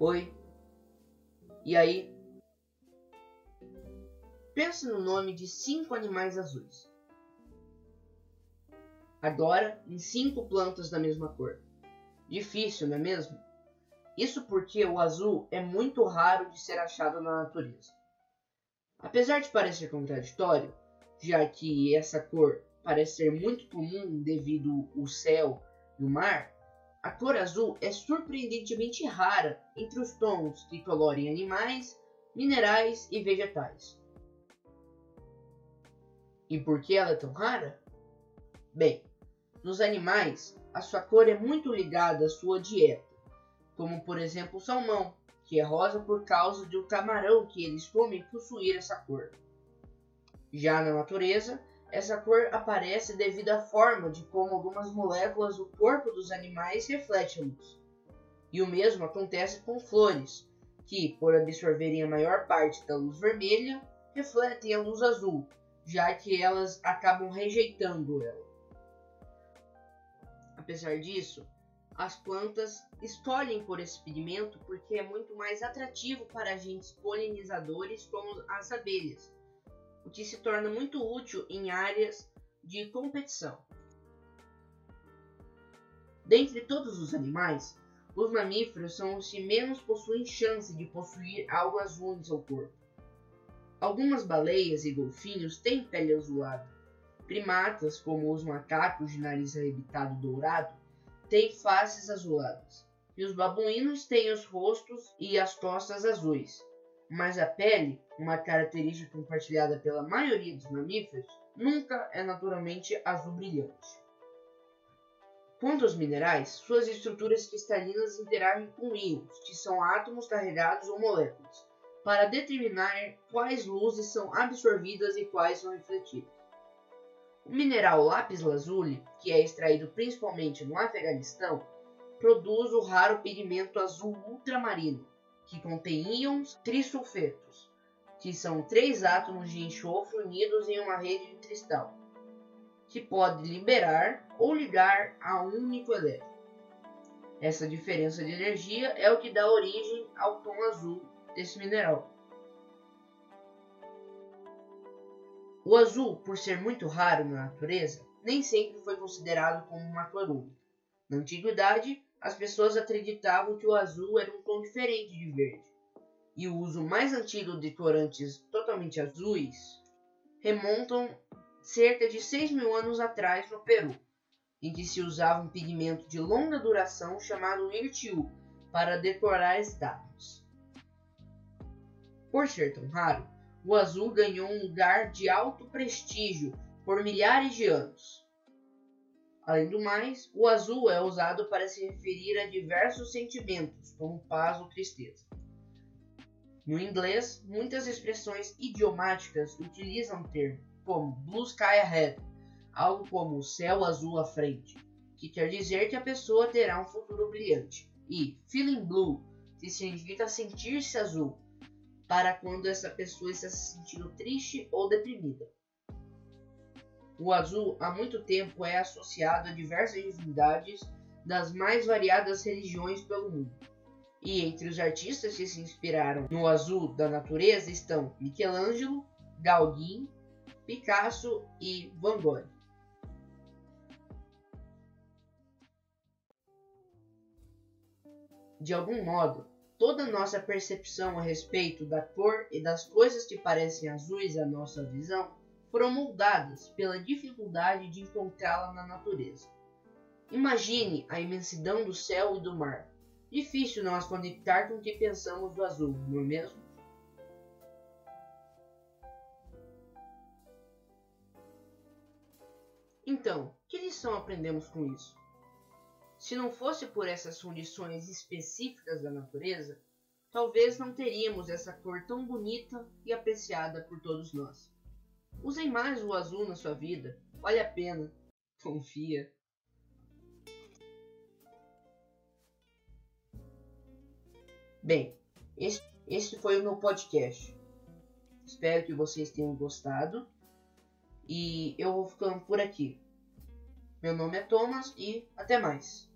Oi. E aí? Pense no nome de cinco animais azuis. Agora, em cinco plantas da mesma cor. Difícil, não é mesmo? Isso porque o azul é muito raro de ser achado na natureza. Apesar de parecer contraditório, já que essa cor parece ser muito comum devido ao céu e o mar, a cor azul é surpreendentemente rara entre os tons que colorem animais, minerais e vegetais. E por que ela é tão rara? Bem, nos animais, a sua cor é muito ligada à sua dieta, como por exemplo o salmão, que é rosa por causa do camarão que eles comem possuir essa cor. Já na natureza, essa cor aparece devido à forma de como algumas moléculas do corpo dos animais refletem luz. E o mesmo acontece com flores, que, por absorverem a maior parte da luz vermelha, refletem a luz azul, já que elas acabam rejeitando ela. Apesar disso, as plantas escolhem por esse pigmento porque é muito mais atrativo para agentes polinizadores como as abelhas, o que se torna muito útil em áreas de competição. Dentre todos os animais, os mamíferos são os que menos possuem chance de possuir algo azul em seu corpo. Algumas baleias e golfinhos têm pele azulada, Primatas, como os macacos de nariz arrebitado dourado, têm faces azuladas, e os babuínos têm os rostos e as costas azuis. Mas a pele, uma característica compartilhada pela maioria dos mamíferos, nunca é naturalmente azul brilhante. Quanto aos minerais, suas estruturas cristalinas interagem com íons, que são átomos carregados ou moléculas, para determinar quais luzes são absorvidas e quais são refletidas. O mineral lápis lazuli, que é extraído principalmente no Afeganistão, produz o raro pigmento azul ultramarino, que contém íons trisulfetos, que são três átomos de enxofre unidos em uma rede de cristal, que pode liberar ou ligar a um único elétron. Essa diferença de energia é o que dá origem ao tom azul desse mineral. O azul, por ser muito raro na natureza, nem sempre foi considerado como uma única. Na antiguidade, as pessoas acreditavam que o azul era um tom diferente de verde, e o uso mais antigo de corantes totalmente azuis remontam cerca de 6 mil anos atrás no Peru, em que se usava um pigmento de longa duração chamado irtiu para decorar estátuas. Por ser tão raro, o azul ganhou um lugar de alto prestígio por milhares de anos. Além do mais, o azul é usado para se referir a diversos sentimentos, como paz ou tristeza. No inglês, muitas expressões idiomáticas utilizam o termo, como blue sky ahead, algo como céu azul à frente, que quer dizer que a pessoa terá um futuro brilhante, e feeling blue, que significa sentir-se azul, para quando essa pessoa está se sentindo triste ou deprimida. O azul há muito tempo é associado a diversas divindades das mais variadas religiões pelo mundo. E entre os artistas que se inspiraram no azul da natureza estão Michelangelo, Gauguin, Picasso e Van Gogh. De algum modo, Toda nossa percepção a respeito da cor e das coisas que parecem azuis à nossa visão foram moldadas pela dificuldade de encontrá-la na natureza. Imagine a imensidão do céu e do mar. Difícil não as conectar com o que pensamos do azul, não é mesmo? Então, que lição aprendemos com isso? Se não fosse por essas condições específicas da natureza, talvez não teríamos essa cor tão bonita e apreciada por todos nós. Usem mais o azul na sua vida, vale a pena. Confia. Bem, este, este foi o meu podcast. Espero que vocês tenham gostado. E eu vou ficando por aqui. Meu nome é Thomas e até mais.